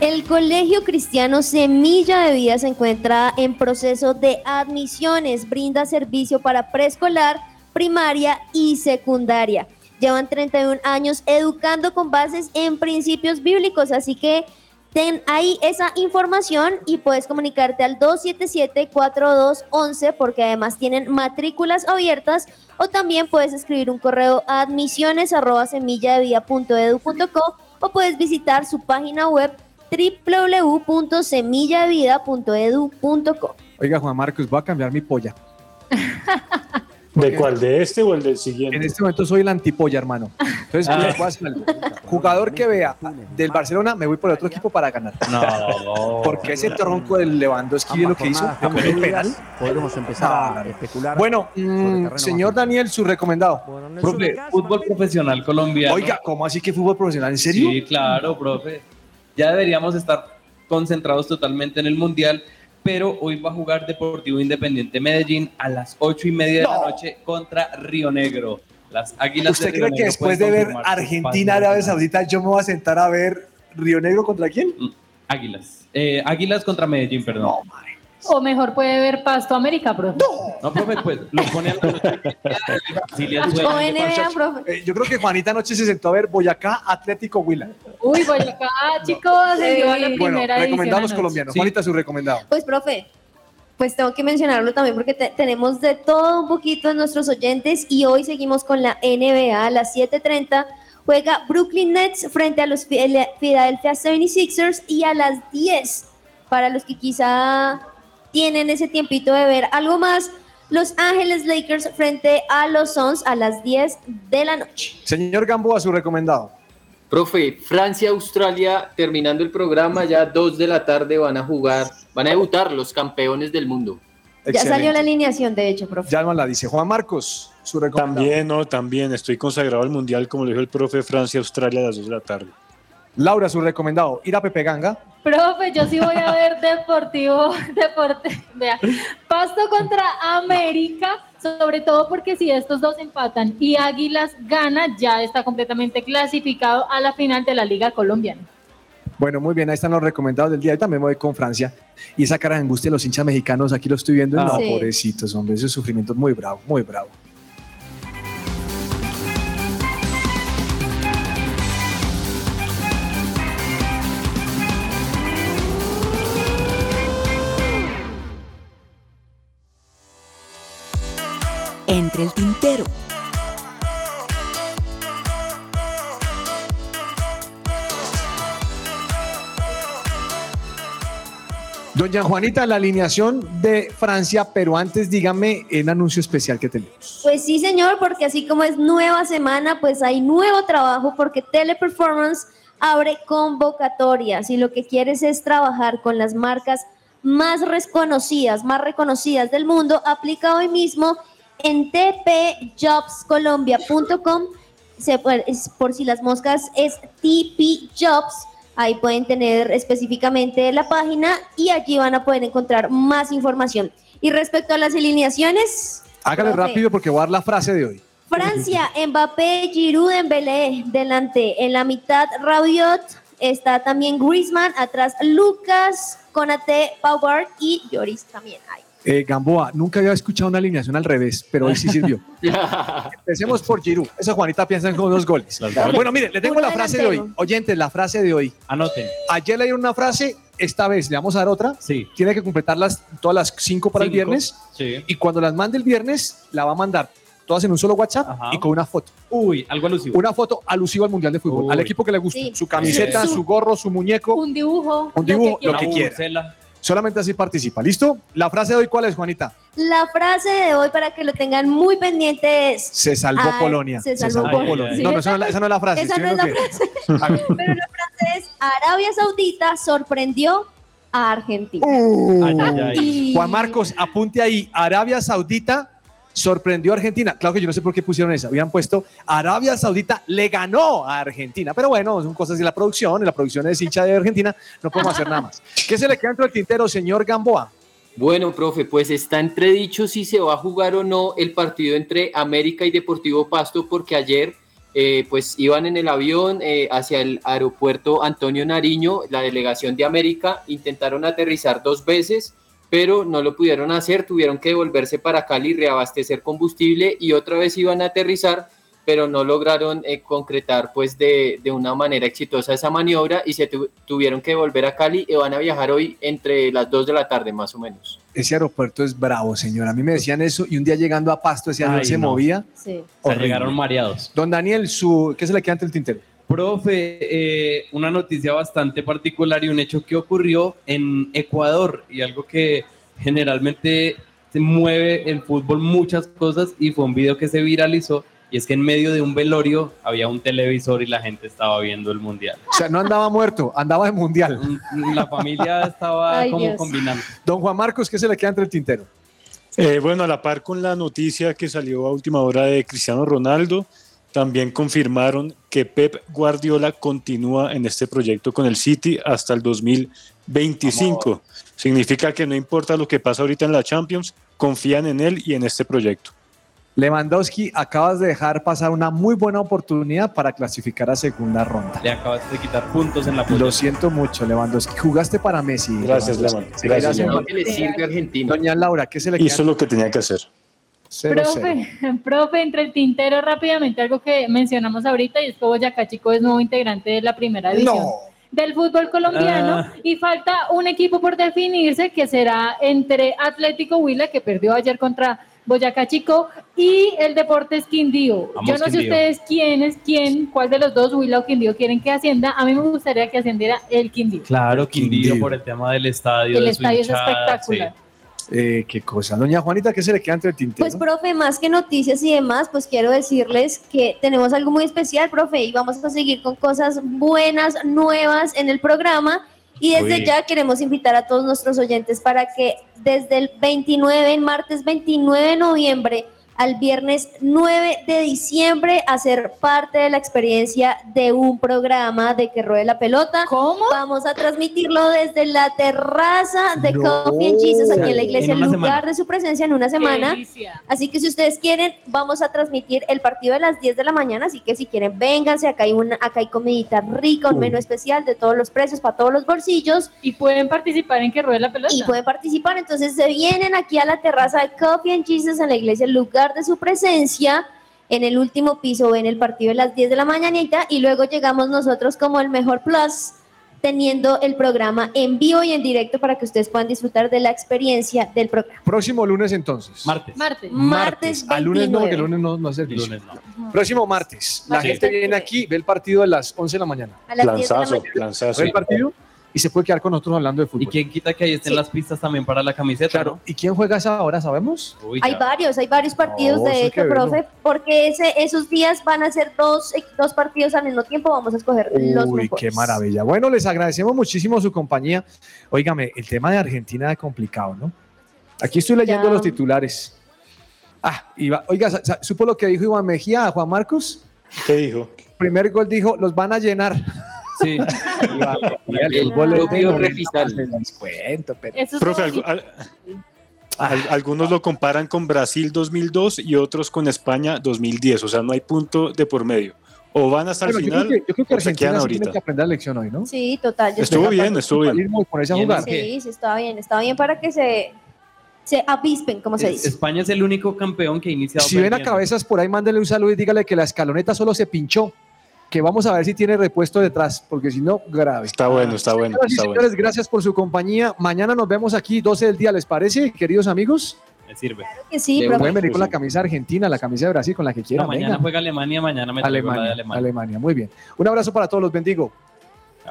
El Colegio Cristiano Semilla de Vida se encuentra en proceso de admisiones, brinda servicio para preescolar, primaria y secundaria. Llevan 31 años educando con bases en principios bíblicos, así que ten ahí esa información y puedes comunicarte al 277-4211 porque además tienen matrículas abiertas o también puedes escribir un correo a admisiones arroba semilladevida.edu.co o puedes visitar su página web www.semilladevida.edu.co. Oiga, Juan Marcos, voy a cambiar mi polla. ¿De cuál? ¿De este o el del siguiente? En este momento soy el antipolla, hermano. Entonces, Ah. voy a hacer algo. jugador que vea del Barcelona, me voy por el otro equipo para ganar. No. Porque ese tronco del Lewandowski lo que hizo, penal. Podremos empezar a especular. Bueno, mm, señor Daniel, su recomendado. Profe, fútbol profesional colombiano. Oiga, ¿cómo así que fútbol profesional? ¿En serio? Sí, claro, profe. ya deberíamos estar concentrados totalmente en el Mundial, pero hoy va a jugar Deportivo Independiente Medellín a las ocho y media de la noche contra Río Negro. Las Águilas ¿Usted de Río cree que después de ver Argentina, Arabia Saudita, yo me voy a sentar a ver Río Negro contra quién? Águilas. Eh, Águilas contra Medellín, perdón. O mejor puede ver Pasto América, profe. No, profe, pues lo pone a O NBA, profe. Eh, yo creo que Juanita anoche se sentó a ver Boyacá Atlético Huila. Uy, Boyacá, chicos, se la Bueno, primera recomendados edición los anoche. colombianos. Juanita, su recomendado. Pues, profe, pues tengo que mencionarlo también porque te- tenemos de todo un poquito en nuestros oyentes y hoy seguimos con la NBA a las 7:30. Juega Brooklyn Nets frente a los Phila- Philadelphia 76ers y a las 10, para los que quizá tienen ese tiempito de ver algo más, Los Ángeles Lakers frente a los Suns a las 10 de la noche. Señor Gamboa, su recomendado. Profe, Francia-Australia, terminando el programa, ya dos de la tarde van a jugar, van a debutar los campeones del mundo. Ya salió la alineación, de hecho, profe. Ya nos la dice. Juan Marcos, su recomendado. También, no, también. Estoy consagrado al Mundial, como lo dijo el profe Francia-Australia a las 2 de la tarde. Laura, su recomendado. Ir a Pepe Ganga. Profe, yo sí voy a ver Deportivo, Deporte, vea, Pasto contra América, sobre todo porque si estos dos empatan y Águilas gana, ya está completamente clasificado a la final de la Liga Colombiana. Bueno, muy bien, ahí están los recomendados del día. Yo también me voy con Francia. Y esa cara de angustia de los hinchas mexicanos, aquí lo estoy viendo. Ah. no, Sí. pobrecitos, hombre, ese sufrimiento es muy bravo, muy bravo. Entre el tintero. Doña Juanita, la alineación de Francia, pero antes dígame el anuncio especial que tenemos. Pues sí, señor, porque así como es nueva semana, pues hay nuevo trabajo porque Teleperformance abre convocatorias y lo que quieres es trabajar con las marcas más reconocidas, más reconocidas del mundo. Aplica hoy mismo en tpjobscolombia.com. Por si las moscas es TP Jobs. Ahí pueden tener específicamente la página y allí van a poder encontrar más información. Y respecto a las alineaciones, Hágale profe, rápido porque voy a dar la frase de hoy. Francia, Mbappé, Giroud, Dembélé, delante. En la mitad, Rabiot. Está también Griezmann. Atrás, Lucas, Konate, Pavard y Lloris también hay. Eh, Gamboa, nunca había escuchado una alineación al revés, pero hoy sí sirvió. Empecemos por Giroud. Esa Juanita piensa en dos goles. Bueno, mire, le tengo la frase de hoy. Oyentes, la frase de hoy. Anoten. Ayer le dieron una frase, esta vez le vamos a dar otra. Sí. Tiene que completarlas todas las cinco para el viernes. Sí. Y cuando las mande el viernes, la va a mandar todas en un solo WhatsApp y con una foto. Uy, algo alusivo. Una foto alusiva al Mundial de Fútbol, Uy. al equipo que le guste. Sí. Su camiseta, Sí. su gorro, su muñeco, Un dibujo. un dibujo, lo quiera. que quiera. Solamente así participa. ¿Listo? La frase de hoy, ¿cuál es, Juanita? La frase de hoy, para que lo tengan muy pendiente, es... Se salvó Ay, Polonia. Se salvó, Polonia. No, no, esa no, es la- esa no es la frase. Esa no es la frase. Pero la frase es: Arabia Saudita sorprendió a Argentina. Y- Juan Marcos, apunte ahí. Arabia Saudita sorprendió a Argentina. Claro que yo no sé por qué pusieron esa. Habían puesto Arabia Saudita le ganó a Argentina. Pero bueno, son cosas de la producción. La producción es hincha de Argentina. No podemos hacer nada más. ¿Qué se le queda dentro del tintero, señor Gamboa? Bueno, profe, pues está entredicho si se va a jugar o no el partido entre América y Deportivo Pasto, porque ayer eh, pues iban en el avión eh, hacia el aeropuerto Antonio Nariño, la delegación de América, intentaron aterrizar dos veces, pero no lo pudieron hacer, tuvieron que devolverse para Cali, reabastecer combustible y otra vez iban a aterrizar, pero no lograron eh, concretar pues de, de una manera exitosa esa maniobra y se tu- tuvieron que volver a Cali y van a viajar hoy entre las 2 de la tarde más o menos. Ese aeropuerto es bravo, señor. A mí me decían eso y un día llegando a Pasto ese avión se no. movía. Sí. Se llegaron mareados. Don Daniel, su, ¿qué se le queda ante el tintero? Profe, eh, una noticia bastante particular y un hecho que ocurrió en Ecuador y algo que generalmente se mueve en fútbol muchas cosas y fue un video que se viralizó y es que en medio de un velorio había un televisor y la gente estaba viendo el mundial. O sea, no andaba muerto, andaba de mundial. La familia estaba Ay, como Dios. combinando. Don Juan Marcos, ¿qué se le queda entre el tintero? Eh, bueno, a la par con la noticia que salió a última hora de Cristiano Ronaldo, también confirmaron que Pep Guardiola continúa en este proyecto con el City hasta el 2025. Significa que no importa lo que pasa ahorita en la Champions, confían en él y en este proyecto. Lewandowski, acabas de dejar pasar una muy buena oportunidad para clasificar a segunda ronda. Le acabas de quitar puntos en la Lo siento mucho, Lewandowski. Jugaste para Messi. Gracias, Lewandowski. Lewandowski. Gracias, Lewandowski. Doña Laura, ¿qué se le Hizo lo que tenía que hacer. Cero, cero. Profe, profe, entre el tintero rápidamente algo que mencionamos ahorita y es que Boyacá Chico es nuevo integrante de la primera división del fútbol colombiano Ah. y falta un equipo por definirse que será entre Atlético Huila que perdió ayer contra Boyacá Chico y el Deportes Quindío. Vamos, Yo no sé Quindío. ustedes quién es quién, cuál de los dos Huila o Quindío quieren que ascienda. A mí me gustaría que ascendiera el Quindío. Claro, Quindío, Quindío. por el tema del estadio. El de su estadio es hinchada, espectacular. sí. Eh, qué cosa. Doña Juanita, ¿qué se le queda entre el tintero? Pues, profe, más que noticias y demás, pues quiero decirles que tenemos algo muy especial, profe, y vamos a seguir con cosas buenas, nuevas en el programa. Y desde Uy. ya queremos invitar a todos nuestros oyentes para que desde el 29, el martes 29 de noviembre al viernes 9 de diciembre a ser parte de la experiencia de un programa de que ruede la pelota. ¿Cómo? Vamos a transmitirlo desde la terraza de No. Coffee and Jesus aquí en la iglesia, En lugar semana. de su presencia en una semana. Delicia. Así que si ustedes quieren, vamos a transmitir el partido a las 10 de la mañana. Así que si quieren, vénganse. Acá hay, una, acá hay comidita rica, un menú especial de todos los precios para todos los bolsillos. Y pueden participar en que ruede la pelota. Y pueden participar. Entonces se vienen aquí a la terraza de Coffee and Jesus en la iglesia, en lugar de su presencia. En el último piso ven el partido a las 10 de la mañanita y luego llegamos nosotros como el mejor plus teniendo el programa en vivo y en directo para que ustedes puedan disfrutar de la experiencia del programa. Próximo lunes entonces. Martes. Martes. Martes Al lunes no, porque el 29. lunes no, no es servicio. Lunes no. Próximo martes. La gente viene 29. aquí, ve el partido a las 11 de la mañana. A las 10 de la Lanzazo, mañana. lanzazo. Ve el partido y se puede quedar con nosotros hablando de fútbol. ¿Y quién quita que ahí estén Sí. las pistas también para la camiseta? Claro. ¿Y quién juega esa hora, sabemos? Hay varios, hay varios partidos No, de hecho, profe, porque ese, esos días van a ser dos, dos partidos al mismo tiempo, vamos a escoger los Uy, mejores. qué maravilla. Bueno, les agradecemos muchísimo su compañía. Óigame, el tema de Argentina es complicado, ¿no? Aquí estoy leyendo Ya. los titulares. Ah, Iba- oiga, ¿supo lo que dijo Iván Mejía a Juan Marcos? ¿Qué dijo? Primer gol dijo, los van a llenar. Sí. El fútbol es de propio 90 Refisal. de descuento, pero- Eso es Profe, como- algu- al- al- algunos lo comparan con Brasil 2002 y otros con España 2010. O sea, no hay punto de por medio. O van hasta el Bueno, yo, final creo que, yo creo que o se quedan Argentina tiene que aprender la lección hoy, ¿no? Sí, total. yo Estuvo bien, estuvo bien. Bien. Sí, sí, está bien, está bien para que se, se avispen, como se dice. España es el único campeón que ha iniciado. Si ven a cabezas por ahí, mándenle un saludo y dígale que la escaloneta solo se pinchó. Que vamos a ver si tiene repuesto detrás, porque si no, grave. Está bueno, está bueno, Señoras y está bueno. señores, gracias por su compañía. Mañana nos vemos aquí, 12 del día, ¿les parece, queridos amigos? Me sirve. Que sí. Pueden venir con la camisa argentina, la camisa de Brasil, con la que No, quieran. mañana vengan. juega Alemania, mañana me traigo la de Alemania, Alemania. Alemania, muy bien. Un abrazo para todos, los bendigo.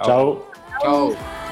Chao. Chao.